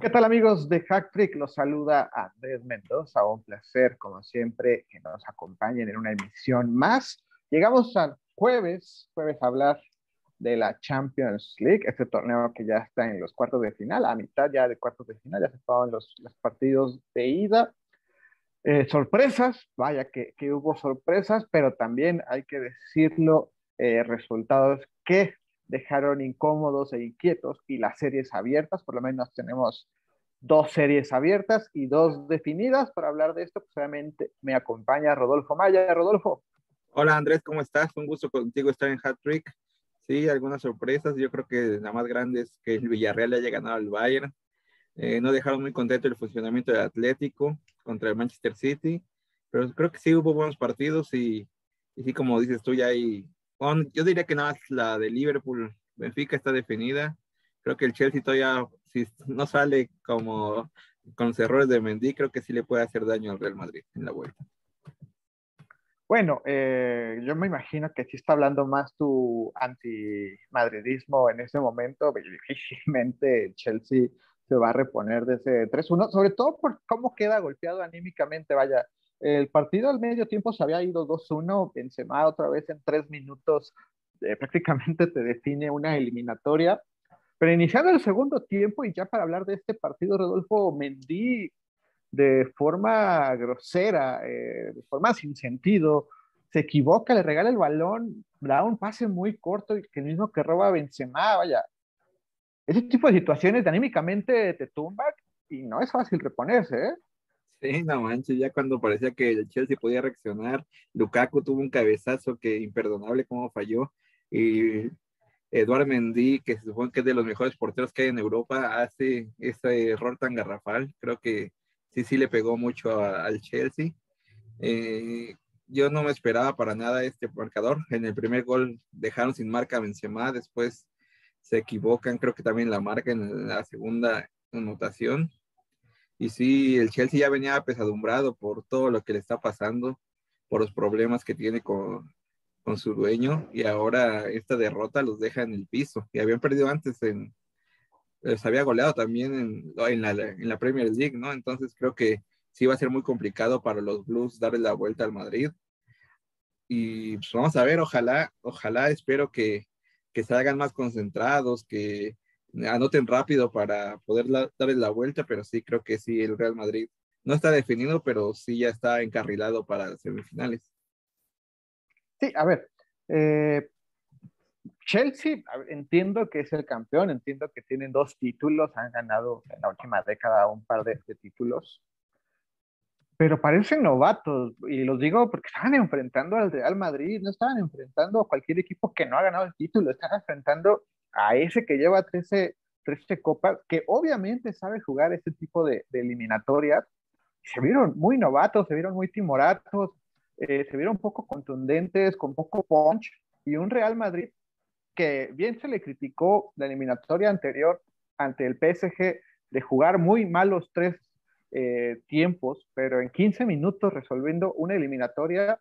¿Qué tal amigos de Hack Trick? Los saluda Andrés Mendoza. Un placer, como siempre, que nos acompañen en una emisión más. Llegamos al jueves, jueves a hablar de la Champions League, este torneo que ya está en los cuartos de final, a mitad ya de cuartos de final, ya se estaban los, los partidos de ida. Eh, sorpresas, vaya que, que, hubo sorpresas, pero también hay que decirlo, eh, resultados que dejaron incómodos e inquietos y las series abiertas, por lo menos tenemos dos series abiertas y dos definidas. Para hablar de esto, pues obviamente me acompaña Rodolfo Maya. Rodolfo. Hola Andrés, ¿cómo estás? Un gusto contigo estar en Hat Trick. Sí, algunas sorpresas. Yo creo que la más grande es que el Villarreal haya ganado al Bayern. Eh, no dejaron muy contento el funcionamiento del Atlético contra el Manchester City, pero creo que sí hubo buenos partidos y, y sí, como dices tú, ya hay yo diría que nada más la de Liverpool, Benfica está definida. Creo que el Chelsea todavía, si no sale como con los errores de Mendy, creo que sí le puede hacer daño al Real Madrid en la vuelta. Bueno, eh, yo me imagino que si está hablando más tu antimadridismo en ese momento. Difícilmente el Chelsea se va a reponer de ese 3-1, sobre todo por cómo queda golpeado anímicamente. Vaya, el partido al medio tiempo se había ido 2-1, Benzema otra vez en tres minutos eh, prácticamente te define una eliminatoria. Pero iniciando el segundo tiempo y ya para hablar de este partido, Rodolfo Mendy de forma grosera, eh, de forma sin sentido, se equivoca, le regala el balón, da un pase muy corto y que el mismo que roba Benzema, vaya. Ese tipo de situaciones anímicamente te tumban y no es fácil reponerse, ¿eh? Sí, no manches, ya cuando parecía que el Chelsea podía reaccionar, Lukaku tuvo un cabezazo que imperdonable como falló y Eduard Mendy, que se supone que es de los mejores porteros que hay en Europa, hace ese error tan garrafal. Creo que sí, sí le pegó mucho al Chelsea. Eh, yo no me esperaba para nada este marcador. En el primer gol dejaron sin marca a Benzema, después se equivocan, creo que también la marca en la segunda anotación. Y sí, el Chelsea ya venía apesadumbrado por todo lo que le está pasando, por los problemas que tiene con, con su dueño, y ahora esta derrota los deja en el piso. Y habían perdido antes en, les había goleado también en, en, la, Premier League, ¿no? Entonces creo que sí va a ser muy complicado para los Blues darle la vuelta al Madrid. Y pues vamos a ver, ojalá, ojalá, espero que, que salgan más concentrados, que, anoten rápido para poder darle la vuelta, pero sí creo que sí, el Real Madrid no está definido, pero sí ya está encarrilado para las semifinales. Sí, a ver, eh, Chelsea, entiendo que es el campeón, entiendo que tienen dos títulos, han ganado en la última década un par de, de títulos, pero parecen novatos, y los digo porque estaban enfrentando al Real Madrid, no estaban enfrentando a cualquier equipo que no ha ganado el título, estaban enfrentando a ese que lleva 13, 13 copas, que obviamente sabe jugar este tipo de, eliminatorias, se vieron muy novatos, se vieron muy timoratos, eh, se vieron poco contundentes, con poco punch, y un Real Madrid que bien se le criticó la eliminatoria anterior ante el PSG de jugar muy malos tres eh, tiempos, pero en 15 minutos resolviendo una eliminatoria,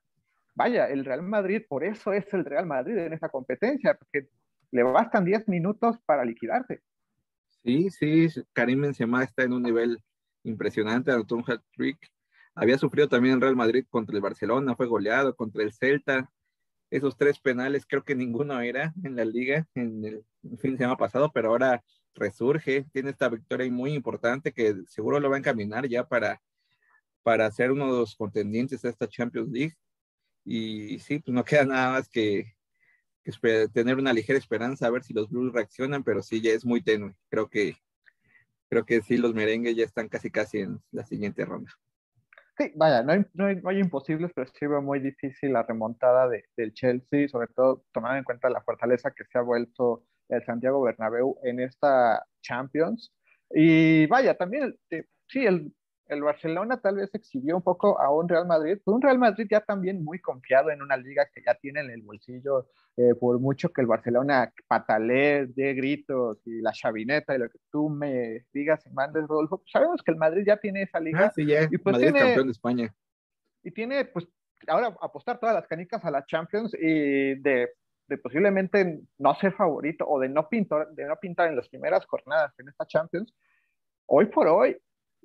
vaya, el Real Madrid, por eso es el Real Madrid en esta competencia, porque le bastan 10 minutos para liquidarte. Sí, sí, Karim Benzema está en un nivel impresionante, anotó un hat-trick. Había sufrido también en Real Madrid contra el Barcelona, fue goleado contra el Celta. Esos tres penales creo que ninguno era en la liga en el fin de semana pasado, pero ahora resurge, tiene esta victoria muy importante que seguro lo va a encaminar ya para, para ser uno de los contendientes de esta Champions League. Y sí, pues no queda nada más que, tener una ligera esperanza a ver si los Blues reaccionan, pero sí ya es muy tenue. Creo que creo que sí los merengues ya están casi casi en la siguiente ronda. Sí, vaya, no hay, no hay, imposibles, pero sí veo muy difícil la remontada de, del Chelsea, sobre todo tomando en cuenta la fortaleza que se ha vuelto el Santiago Bernabéu en esta Champions. Y vaya, también, eh, sí, el, el Barcelona tal vez exhibió un poco a un Real Madrid, pero un Real Madrid ya también muy confiado en una liga que ya tiene en el bolsillo, eh, por mucho que el Barcelona patalee, de gritos y la chavineta y lo que tú me digas y mandes, Rodolfo, pues sabemos que el Madrid ya tiene esa liga. Ah, sí, ya. Y pues Madrid tiene, campeón de España. Y tiene, pues, ahora apostar todas las canicas a la Champions y de de posiblemente no ser favorito o de no pintar, de no pintar en las primeras jornadas en esta Champions, hoy por hoy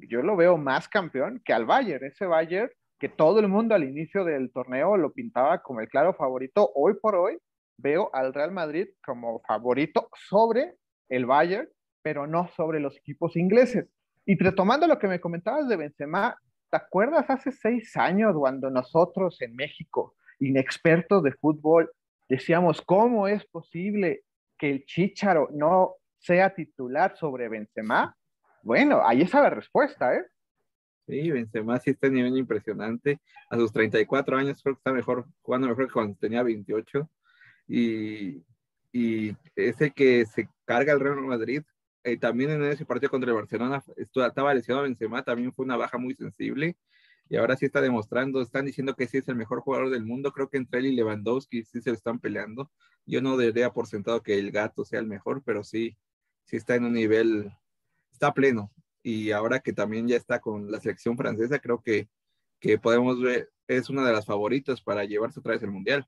yo lo veo más campeón que al Bayern, ese Bayern que todo el mundo al inicio del torneo lo pintaba como el claro favorito, hoy por hoy veo al Real Madrid como favorito sobre el Bayern, pero no sobre los equipos ingleses. Y retomando lo que me comentabas de Benzema, ¿te acuerdas hace seis años cuando nosotros en México, inexpertos de fútbol, decíamos, ¿cómo es posible que el Chicharo no sea titular sobre Benzema? Bueno, ahí está la respuesta, ¿eh? Sí, Benzema sí está a nivel impresionante. A sus 34 años creo que está mejor, jugando mejor que cuando tenía 28. Y, y ese que se carga el Real Madrid eh, también en ese partido contra el Barcelona estaba lesionado Benzema, también fue una baja muy sensible y ahora sí está demostrando, están diciendo que sí es el mejor jugador del mundo, creo que entre él y Lewandowski sí se están peleando. Yo no daría por sentado que el gato sea el mejor, pero sí, sí está en un nivel, está pleno. Y ahora que también ya está con la selección francesa, creo que, que podemos ver, es una de las favoritas para llevarse otra vez el Mundial.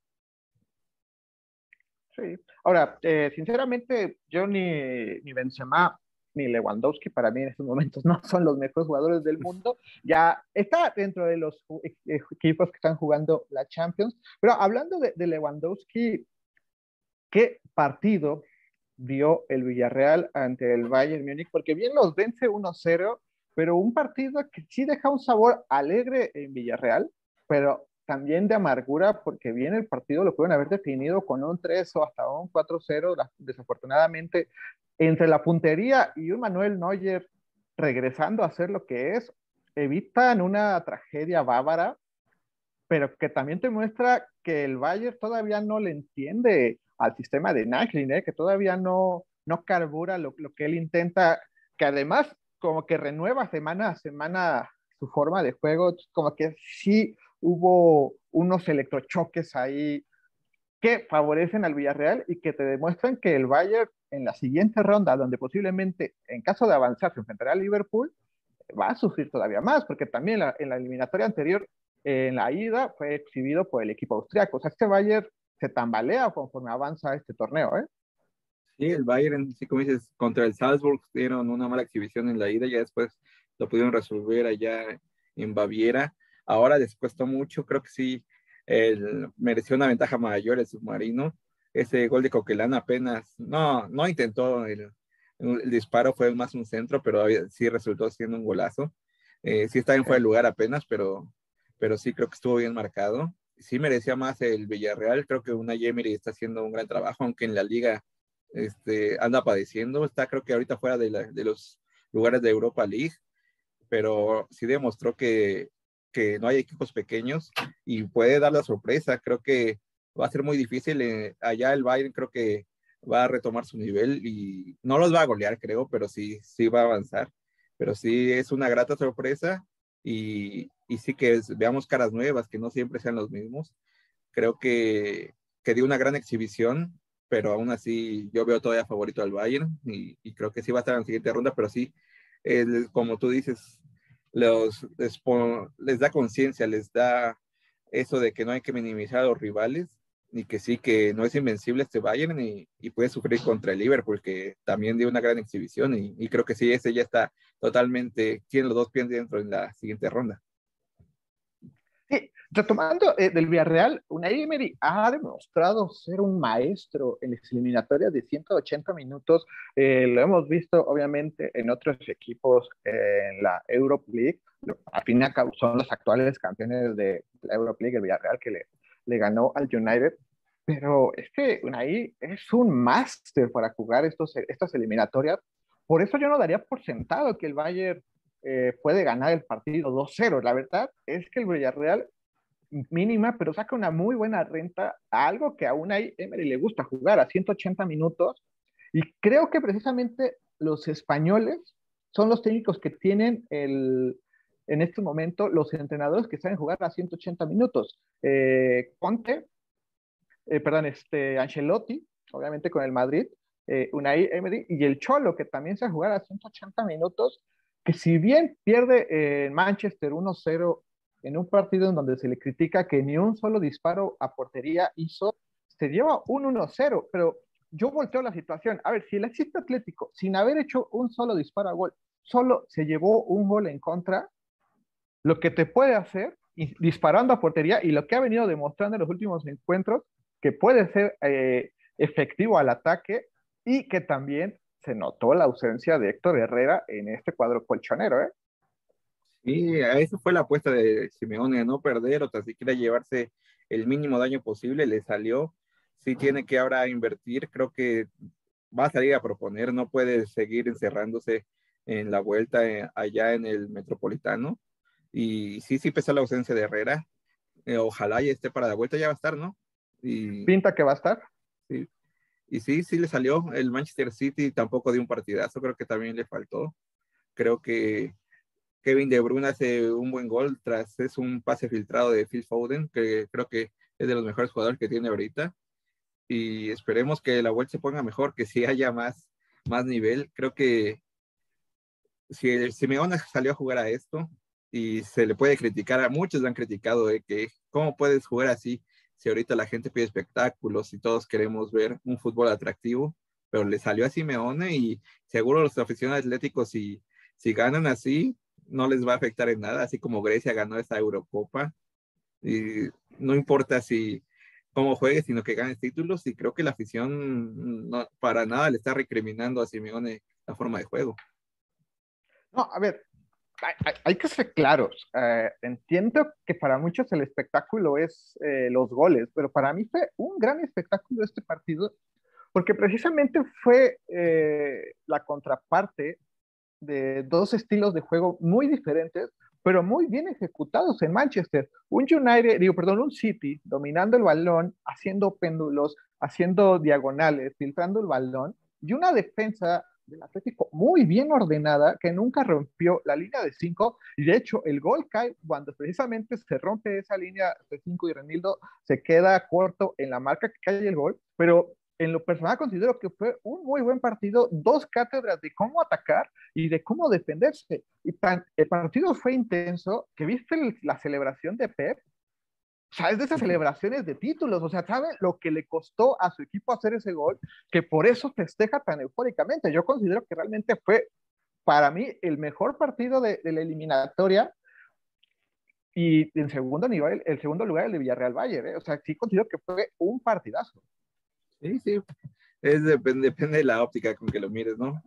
Sí. Ahora, eh, sinceramente, yo ni, ni Benzema ni Lewandowski para mí en estos momentos no son los mejores jugadores del mundo. Ya está dentro de los e, e, equipos que están jugando la Champions. Pero hablando de Lewandowski, ¿qué partido dio el Villarreal ante el Bayern Múnich? Porque bien los vence 1-0, pero un partido que sí deja un sabor alegre en Villarreal, pero también de amargura porque bien el partido lo pueden haber definido con un 3 o hasta un 4-0. Desafortunadamente, entre la puntería y un Manuel Neuer regresando a ser lo que es, evitan una tragedia bávara, pero que también te muestra que el Bayern todavía no le entiende al sistema de Naglin, ¿eh? que todavía no, no carbura lo, que él intenta, que además como que renueva semana a semana su forma de juego, como que sí hubo unos electrochoques ahí que favorecen al Villarreal y que te demuestran que el Bayern en la siguiente ronda, donde posiblemente en caso de avanzar se enfrentará al Liverpool, va a sufrir todavía más, porque también en la eliminatoria anterior, en la ida, fue exhibido por el equipo austriaco. O sea, este Bayern se tambalea conforme avanza este torneo, ¿eh? Sí, el Bayern, sí, como dices, contra el Salzburg dieron una mala exhibición en la ida, ya después lo pudieron resolver allá en Baviera. Ahora les costó mucho, creo que sí, el, mereció una ventaja mayor el submarino. Ese gol de Coquelán apenas, no, no intentó el, el disparo, fue más un centro, pero sí resultó siendo un golazo. Eh, sí está en fuera de lugar apenas, pero, pero sí creo que estuvo bien marcado. Sí merecía más el Villarreal, creo que una Yemery está haciendo un gran trabajo, aunque en la liga este, anda padeciendo, está creo que ahorita fuera de, los lugares de Europa League, pero sí demostró que que no hay equipos pequeños y puede dar la sorpresa. Creo que va a ser muy difícil. Eh, allá el Bayern creo que va a retomar su nivel y no los va a golear, creo, pero sí, sí va a avanzar. Pero sí es una grata sorpresa y, sí que veamos caras nuevas, que no siempre sean los mismos. Creo que, que dio una gran exhibición, pero aún así yo veo todavía favorito al Bayern y, creo que sí va a estar en la siguiente ronda, pero sí, el, como tú dices, les, da conciencia, les da eso de que no hay que minimizar a los rivales y que sí, que no es invencible este Bayern y, y puede sufrir contra el Liverpool, que también dio una gran exhibición y, y creo que sí, ese ya está totalmente, tiene los dos pies dentro en la siguiente ronda. Sí, retomando eh, del Villarreal, Unai Emery ha demostrado ser un maestro en las eliminatorias de 180 minutos. Eh, lo hemos visto, obviamente, en otros equipos eh, en la Europe League. Al fin y al cabo, son los actuales campeones de la Europe League, el Villarreal, que le, le ganó al United. Pero es que Unai es un máster para jugar estos, estas eliminatorias. Por eso yo no daría por sentado que el Bayern eh, puede ganar el partido 2-0. La verdad es que el Villarreal mínima, pero saca una muy buena renta algo que aún hay Emery le gusta jugar a 180 minutos. Y creo que precisamente los españoles son los técnicos que tienen el, en este momento los entrenadores que saben jugar a 180 minutos. Eh, Conte, eh, perdón, este, Ancelotti, obviamente con el Madrid, eh, Unai Emery y el Cholo, que también sabe jugar a 180 minutos que si bien pierde en Manchester 1-0 en un partido en donde se le critica que ni un solo disparo a portería hizo, se lleva un 1-0, pero yo volteo la situación. A ver, si el éxito Atlético, sin haber hecho un solo disparo a gol, solo se llevó un gol en contra, lo que te puede hacer disparando a portería y lo que ha venido demostrando en los últimos encuentros, que puede ser eh, efectivo al ataque y que también se notó la ausencia de Héctor Herrera en este cuadro colchonero. ¿eh? Sí, esa fue la apuesta de Simeone, no perder o tan siquiera llevarse el mínimo daño posible, le salió. Sí tiene que ahora invertir, creo que va a salir a proponer, no puede seguir encerrándose en la vuelta eh, allá en el Metropolitano. Y sí, sí pesa la ausencia de Herrera. Eh, ojalá ya esté para la vuelta, ya va a estar, ¿no? Y, Pinta que va a estar. Sí. Y sí, sí le salió. El Manchester City tampoco dio un partidazo, creo que también le faltó. Creo que Kevin De Bruyne hace un buen gol tras es un pase filtrado de Phil Foden, que creo que es de los mejores jugadores que tiene ahorita. Y esperemos que la vuelta se ponga mejor, que si haya más, más nivel. Creo que si el Simeone salió a jugar a esto y se le puede criticar, a muchos le han criticado de que cómo puedes jugar así si ahorita la gente pide espectáculos y todos queremos ver un fútbol atractivo, pero le salió a Simeone y seguro los aficionados atléticos si, si ganan así, no les va a afectar en nada, así como Grecia ganó esta Eurocopa. Y no importa si cómo juegue, sino que ganes títulos y creo que la afición no, para nada le está recriminando a Simeone la forma de juego. No, a ver, hay, que ser claros. Eh, entiendo que para muchos el espectáculo es eh, los goles, pero para mí fue un gran espectáculo este partido, porque precisamente fue eh, la contraparte de dos estilos de juego muy diferentes, pero muy bien ejecutados en Manchester. Un United, digo, perdón, un City dominando el balón, haciendo péndulos, haciendo diagonales, filtrando el balón, y una defensa del Atlético muy bien ordenada, que nunca rompió la línea de 5, y de hecho el gol cae cuando precisamente se rompe esa línea de 5 y Renildo se queda corto en la marca que cae el gol, pero en lo personal considero que fue un muy buen partido, dos cátedras de cómo atacar y de cómo defenderse. Y tan, el partido fue intenso que viste la celebración de Pep, o sea, es de esas celebraciones de títulos, o sea, ¿sabe lo que le costó a su equipo hacer ese gol? Que por eso festeja tan eufóricamente. Yo considero que realmente fue, para mí, el mejor partido de, la eliminatoria y en segundo nivel, el segundo lugar el de Villarreal Bayern, ¿eh? o sea, sí considero que fue un partidazo. Sí, sí, es, depende, depende de la óptica con que lo mires, ¿no?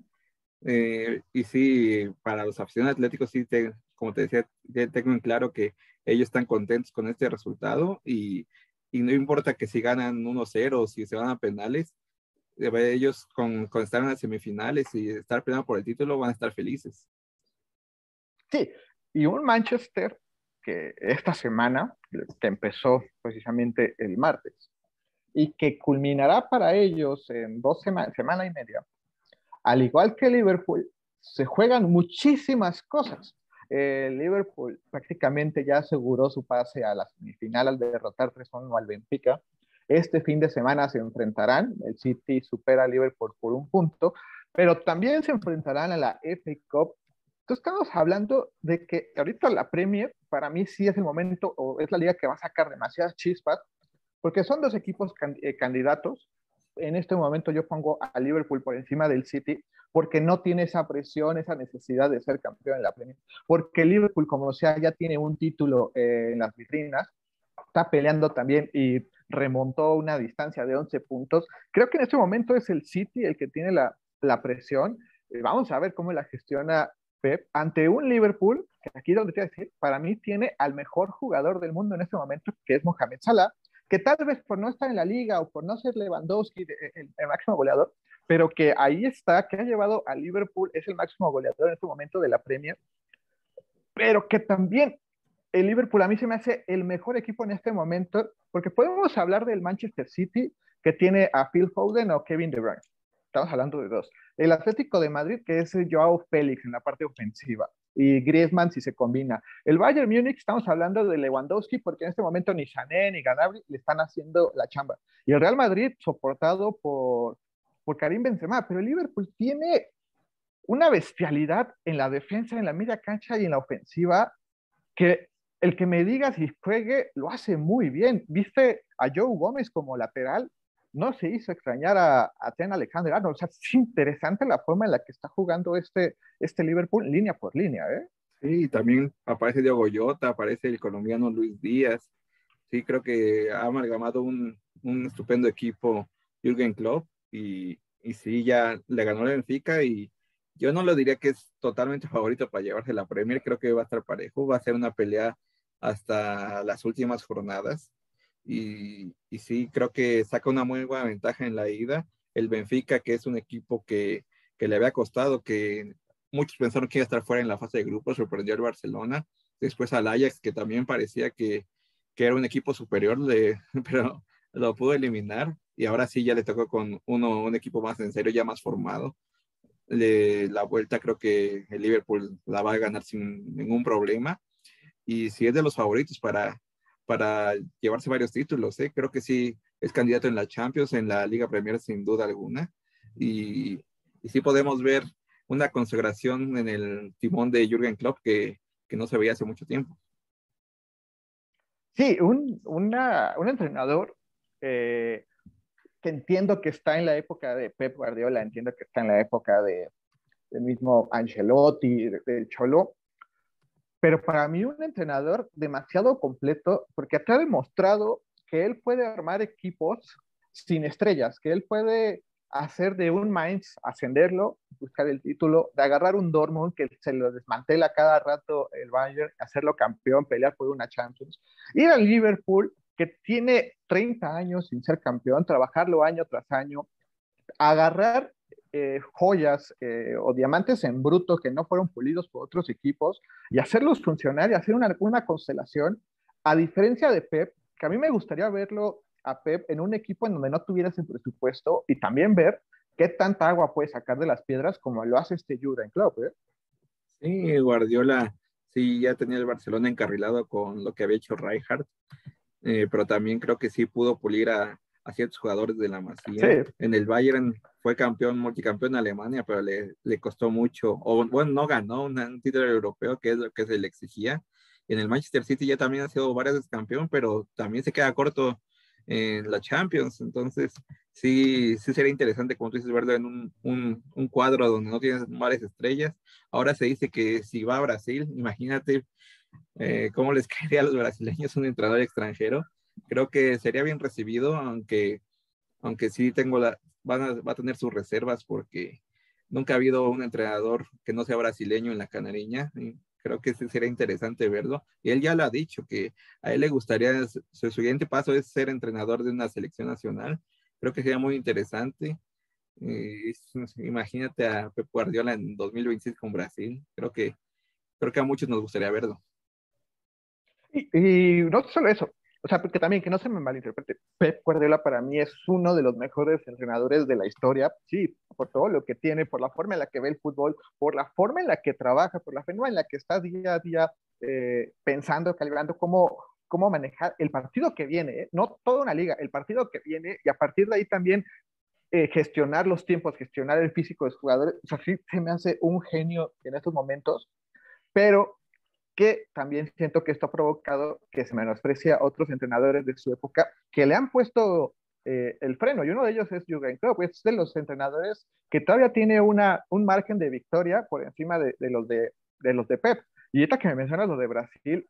Eh, y sí, para los aficionados atléticos, sí, te, como te decía, tengo en claro que ellos están contentos con este resultado y, y no importa que si ganan 1-0 o si se van a penales, eh, ellos con, con, estar en las semifinales y estar peleando por el título van a estar felices. Sí, y un Manchester que esta semana, que empezó precisamente el martes, y que culminará para ellos en dos semanas, semana y media, al igual que Liverpool, se juegan muchísimas cosas. Eh, Liverpool prácticamente ya aseguró su pase a la semifinal al derrotar 3-1 al Benfica. Este fin de semana se enfrentarán, el City supera a Liverpool por un punto, pero también se enfrentarán a la FA Cup. Entonces estamos hablando de que ahorita la Premier para mí sí es el momento o es la liga que va a sacar demasiadas chispas, porque son dos equipos eh, candidatos en este momento yo pongo a Liverpool por encima del City porque no tiene esa presión, esa necesidad de ser campeón en la Premier. Porque Liverpool, como sea, ya tiene un título eh, en las vitrinas, está peleando también y remontó una distancia de 11 puntos. Creo que en este momento es el City el que tiene la, presión. Eh, vamos a ver cómo la gestiona Pep ante un Liverpool, que aquí donde te voy a decir, para mí tiene al mejor jugador del mundo en este momento, que es Mohamed Salah, que tal vez por no estar en la liga o por no ser Lewandowski el, máximo goleador, pero que ahí está, que ha llevado a Liverpool, es el máximo goleador en este momento de la Premier, pero que también el Liverpool a mí se me hace el mejor equipo en este momento, porque podemos hablar del Manchester City, que tiene a Phil Foden o Kevin De Bruyne. Estamos hablando de dos. El Atlético de Madrid, que es Joao Félix en la parte ofensiva y Griezmann si se combina. El Bayern Múnich, estamos hablando de Lewandowski, porque en este momento ni Sané ni Ganabri le están haciendo la chamba. Y el Real Madrid, soportado por, por Karim Benzema, pero el Liverpool tiene una bestialidad en la defensa, en la media cancha y en la ofensiva, que el que me diga si juegue lo hace muy bien. ¿Viste a Joe Gómez como lateral? No se hizo extrañar a, a Ten Alexander Arnold. O sea, es interesante la forma en la que está jugando este, este Liverpool línea por línea, ¿eh? Sí, también aparece Diego Goyota, aparece el colombiano Luis Díaz. Sí, creo que ha amalgamado un, un estupendo equipo Jürgen Klopp y, y sí, ya le ganó el Benfica y yo no lo diría que es totalmente favorito para llevarse la Premier, creo que va a estar parejo, va a ser una pelea hasta las últimas jornadas y, y sí, creo que saca una muy buena ventaja en la ida. El Benfica, que es un equipo que, que le había costado, que muchos pensaron que iba a estar fuera en la fase de grupos, sorprendió al Barcelona, después al Ajax, que también parecía que, que era un equipo superior, de, pero lo pudo eliminar y ahora sí ya le tocó con uno, un equipo más en serio, ya más formado. Le, la vuelta creo que el Liverpool la va a ganar sin ningún problema y si es de los favoritos para, para llevarse varios títulos, ¿eh? creo que sí es candidato en la Champions, en la Liga Premier sin duda alguna y, y sí podemos ver una consagración en el timón de Jürgen Klopp que, no se veía hace mucho tiempo. Sí, un entrenador eh, que entiendo que está en la época de Pep Guardiola, entiendo que está en la época de, del mismo Ancelotti, del Cholo, pero para mí un entrenador demasiado completo porque ha demostrado que él puede armar equipos sin estrellas, que él puede hacer de un Mainz, ascenderlo, buscar el título, de agarrar un Dortmund que se lo desmantela cada rato el Bayern, hacerlo campeón, pelear por una Champions, ir al Liverpool, que tiene 30 años sin ser campeón, trabajarlo año tras año, agarrar eh, joyas eh, o diamantes en bruto que no fueron pulidos por otros equipos y hacerlos funcionar y hacer una, una constelación, a diferencia de Pep, que a mí me gustaría verlo a Pep en un equipo en donde no tuviera ese presupuesto y también ver qué tanta agua puede sacar de las piedras como lo hace este Jurgen Klopp. ¿eh? Sí, Guardiola sí ya tenía el Barcelona encarrilado con lo que había hecho Rijkaard, eh, pero también creo que sí pudo pulir a, a ciertos jugadores de la Masía. En el Bayern fue campeón, multicampeón en Alemania, pero le, le costó mucho, o bueno, no ganó un, título europeo, que es lo que se le exigía. En el Manchester City ya también ha sido varias veces campeón, pero también se queda corto en la Champions. Entonces, sí, sí sería interesante, como tú dices, verlo en un, un, un, cuadro donde no tienes varias estrellas. Ahora se dice que si va a Brasil, imagínate eh, cómo les caería a los brasileños un entrenador extranjero. Creo que sería bien recibido, aunque, aunque sí tengo la, van a, va a tener sus reservas porque nunca ha habido un entrenador que no sea brasileño en la Canariña. Creo que sería interesante verlo. Y él ya lo ha dicho, que a él le gustaría, su, siguiente paso es ser entrenador de una selección nacional. Creo que sería muy interesante. Eh, imagínate a Pep Guardiola en 2026 con Brasil. Creo que, creo que a muchos nos gustaría verlo. Y, y no solo eso, o sea, porque también que no se me malinterprete, Pep Guardiola para mí es uno de los mejores entrenadores de la historia, sí, por todo lo que tiene, por la forma en la que ve el fútbol, por la forma en la que trabaja, por la forma en la que está día a día eh, pensando, calibrando cómo, cómo manejar el partido que viene, ¿eh? no toda una liga, el partido que viene, y a partir de ahí también eh, gestionar los tiempos, gestionar el físico de los jugadores, o sea, sí se me hace un genio en estos momentos, pero que también siento que esto ha provocado que se menosprecia a otros entrenadores de su época que le han puesto eh, el freno. Y uno de ellos es Jürgen Klopp, es de los entrenadores que todavía tiene una, un margen de victoria por encima de, de los, de, de, los de Pep. Y ahorita que me mencionas lo de Brasil,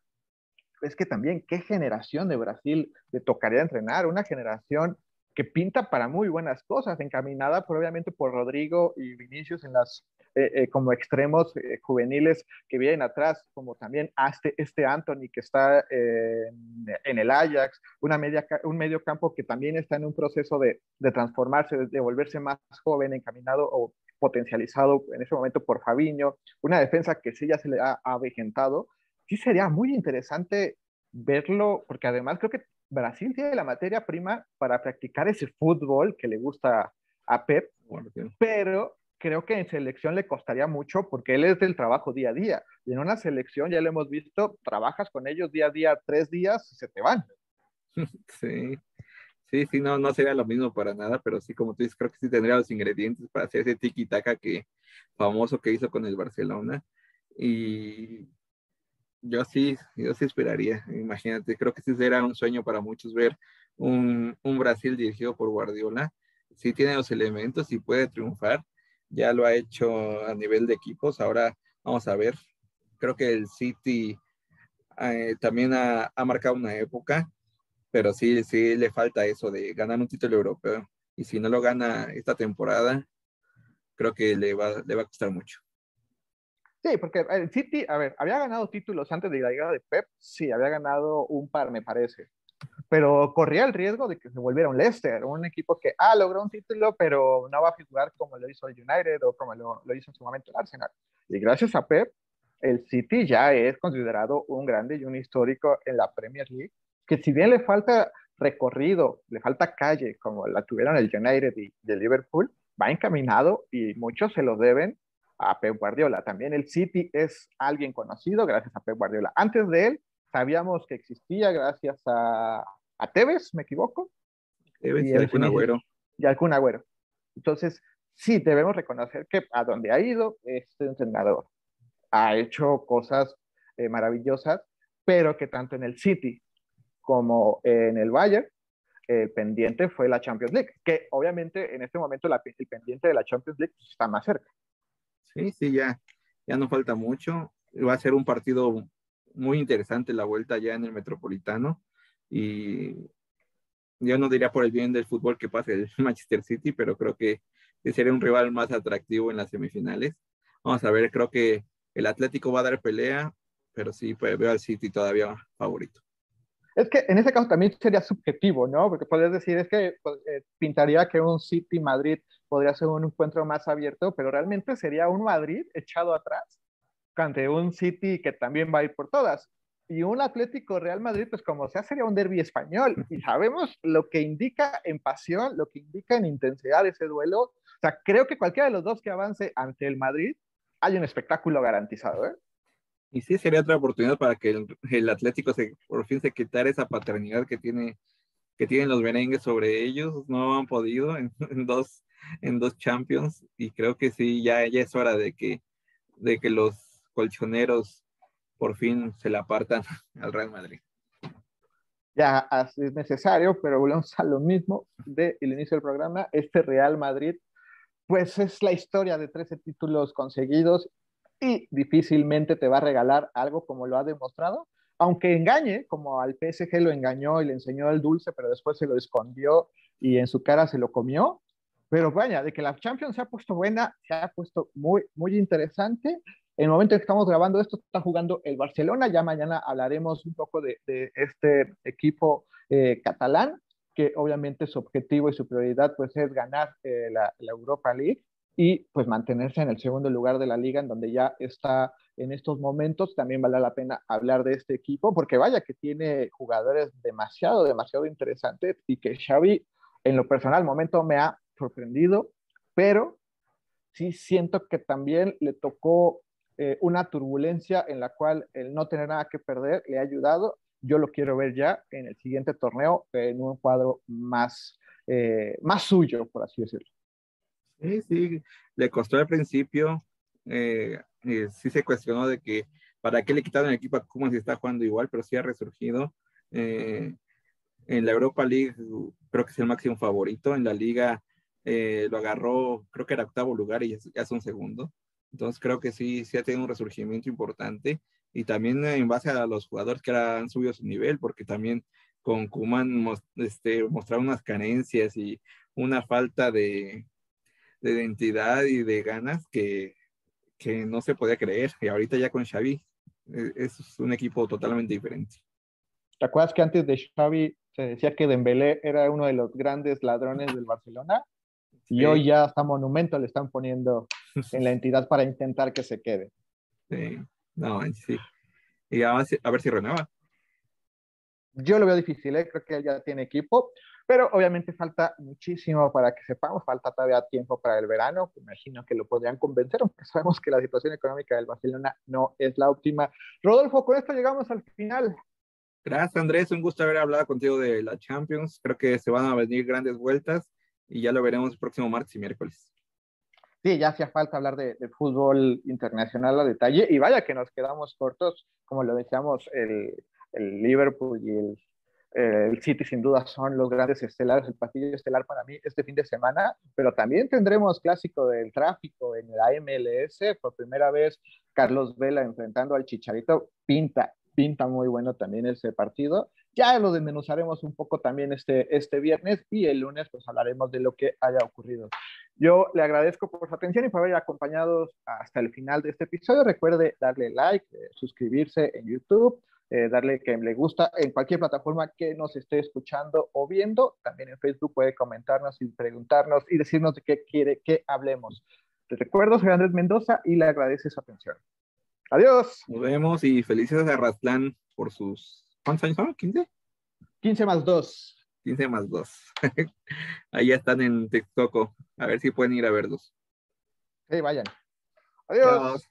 es que también qué generación de Brasil le tocaría entrenar, una generación que pinta para muy buenas cosas, encaminada por, obviamente por Rodrigo y Vinicius en las, eh, eh, como extremos eh, juveniles que vienen atrás, como también este, este Anthony que está en, en, el Ajax, una media, un medio campo que también está en un proceso de, de transformarse, de, de, volverse más joven, encaminado o potencializado en ese momento por Fabiño, una defensa que sí ya se le ha avejentado, sí sería muy interesante verlo, porque además creo que Brasil tiene la materia prima para practicar ese fútbol que le gusta a Pep, bueno, pero creo que en selección le costaría mucho porque él es del trabajo día a día. Y en una selección, ya lo hemos visto, trabajas con ellos día a día, tres días y se te van. Sí, sí, sí, no, no sería lo mismo para nada, pero sí, como tú dices, creo que sí tendría los ingredientes para hacer ese tiki-taka que famoso que hizo con el Barcelona. Y yo sí, yo sí esperaría, imagínate, creo que sí será un sueño para muchos ver un, un Brasil dirigido por Guardiola. Sí tiene los elementos y puede triunfar. Ya lo ha hecho a nivel de equipos. Ahora vamos a ver. Creo que el City eh, también ha, ha, marcado una época, pero sí, sí le falta eso de ganar un título europeo. Y si no lo gana esta temporada, creo que le va, le va a costar mucho. Sí, porque el City, a ver, había ganado títulos antes de la llegada de Pep, sí, había ganado un par, me parece, pero corría el riesgo de que se volviera un Leicester, un equipo que, ah, logró un título, pero no va a figurar como lo hizo el United o como lo, lo hizo en su momento el Arsenal. Y gracias a Pep, el City ya es considerado un grande y un histórico en la Premier League, que si bien le falta recorrido, le falta calle, como la tuvieron el United y el Liverpool, va encaminado y muchos se lo deben a Pep Guardiola. También el City es alguien conocido gracias a Pep Guardiola. Antes de él, sabíamos que existía gracias a, a Tevez, ¿me equivoco? Tevez y, y algún agüero. Y algún agüero. Entonces, sí, debemos reconocer que a donde ha ido este entrenador ha hecho cosas eh, maravillosas, pero que tanto en el City como en el Bayern, el pendiente fue la Champions League, que obviamente en este momento la, el pendiente de la Champions League está más cerca. Sí, sí, ya, ya no falta mucho. Va a ser un partido muy interesante la vuelta ya en el Metropolitano y yo no diría por el bien del fútbol que pase el Manchester City, pero creo que sería un rival más atractivo en las semifinales. Vamos a ver, creo que el Atlético va a dar pelea, pero sí pues, veo al City todavía favorito. Es que en ese caso también sería subjetivo, ¿no? Porque podrías decir, es que pues, eh, pintaría que un City Madrid podría ser un encuentro más abierto, pero realmente sería un Madrid echado atrás ante un City que también va a ir por todas. Y un Atlético Real Madrid, pues como sea, sería un derby español. Y sabemos lo que indica en pasión, lo que indica en intensidad ese duelo. O sea, creo que cualquiera de los dos que avance ante el Madrid hay un espectáculo garantizado. ¿eh? Y sí, sería otra oportunidad para que el, el, Atlético se, por fin se quitara esa paternidad que, tiene, que tienen los merengues sobre ellos. No han podido en, en, dos, en dos Champions y creo que sí, ya, ya es hora de que, de que los colchoneros por fin se la apartan al Real Madrid. Ya es necesario, pero volvemos a lo mismo del inicio del programa. Este Real Madrid pues es la historia de 13 títulos conseguidos y difícilmente te va a regalar algo como lo ha demostrado, aunque engañe, como al PSG lo engañó y le enseñó el dulce, pero después se lo escondió y en su cara se lo comió. Pero vaya, de que la Champions se ha puesto buena, se ha puesto muy, muy interesante. En el momento en que estamos grabando esto, está jugando el Barcelona. Ya mañana hablaremos un poco de, de este equipo eh, catalán que obviamente su objetivo y su prioridad pues es ganar eh, la, la, Europa League y pues mantenerse en el segundo lugar de la liga en donde ya está en estos momentos. También vale la pena hablar de este equipo porque vaya que tiene jugadores demasiado, demasiado interesantes y que Xavi en lo personal momento me ha sorprendido, pero sí siento que también le tocó eh, una turbulencia en la cual el no tener nada que perder le ha ayudado yo lo quiero ver ya en el siguiente torneo en un cuadro más, eh, más suyo, por así decirlo. Sí, sí, le costó al principio, eh, eh, sí se cuestionó de que para qué le quitaron el equipo a Kuma si está jugando igual, pero sí ha resurgido. Eh, en la Europa League creo que es el máximo favorito, en la liga eh, lo agarró, creo que era octavo lugar y es un segundo. Entonces creo que sí, sí ha tenido un resurgimiento importante y también en base a los jugadores que han subido su nivel, porque también con Kuman este, mostraron unas carencias y una falta de, de identidad y de ganas que, que, no se podía creer. Y ahorita ya con Xavi e, es un equipo totalmente diferente. ¿Te acuerdas que antes de Xavi se decía que Dembélé era uno de los grandes ladrones del Barcelona? Y sí. hoy ya hasta monumento le están poniendo en la entidad para intentar que se quede. Sí. No, sí. Y a ver, si, a ver si renueva. Yo lo veo difícil, ¿eh? creo que él ya tiene equipo, pero obviamente falta muchísimo para que sepamos, falta todavía tiempo para el verano, me imagino que lo podrían convencer, aunque sabemos que la situación económica del Barcelona no es la óptima. Rodolfo, con esto llegamos al final. Gracias Andrés, un gusto haber hablado contigo de la Champions, creo que se van a venir grandes vueltas y ya lo veremos el próximo martes y miércoles sí, ya hacía falta hablar de, de, fútbol internacional a detalle y vaya que nos quedamos cortos, como lo decíamos, el, el Liverpool y el, el City sin duda son los grandes estelares, el partido estelar para mí este fin de semana, pero también tendremos clásico del tráfico en la MLS, por primera vez Carlos Vela enfrentando al Chicharito, pinta, pinta muy bueno también ese partido. Ya lo desmenuzaremos un poco también este, este viernes y el lunes pues hablaremos de lo que haya ocurrido. Yo le agradezco por su atención y por haber acompañado hasta el final de este episodio. Recuerde darle like, eh, suscribirse en YouTube, eh, darle que le gusta en cualquier plataforma que nos esté escuchando o viendo. También en Facebook puede comentarnos y preguntarnos y decirnos de qué quiere que hablemos. Te recuerdo, soy Andrés Mendoza y le agradece su atención. Adiós. Nos vemos y felicidades a Rastlán por sus... ¿Cuántos años son? ¿15? 15 más 2. 15 más 2. Ahí están en TikTok. A ver si pueden ir a verlos. Sí, vayan. Adiós.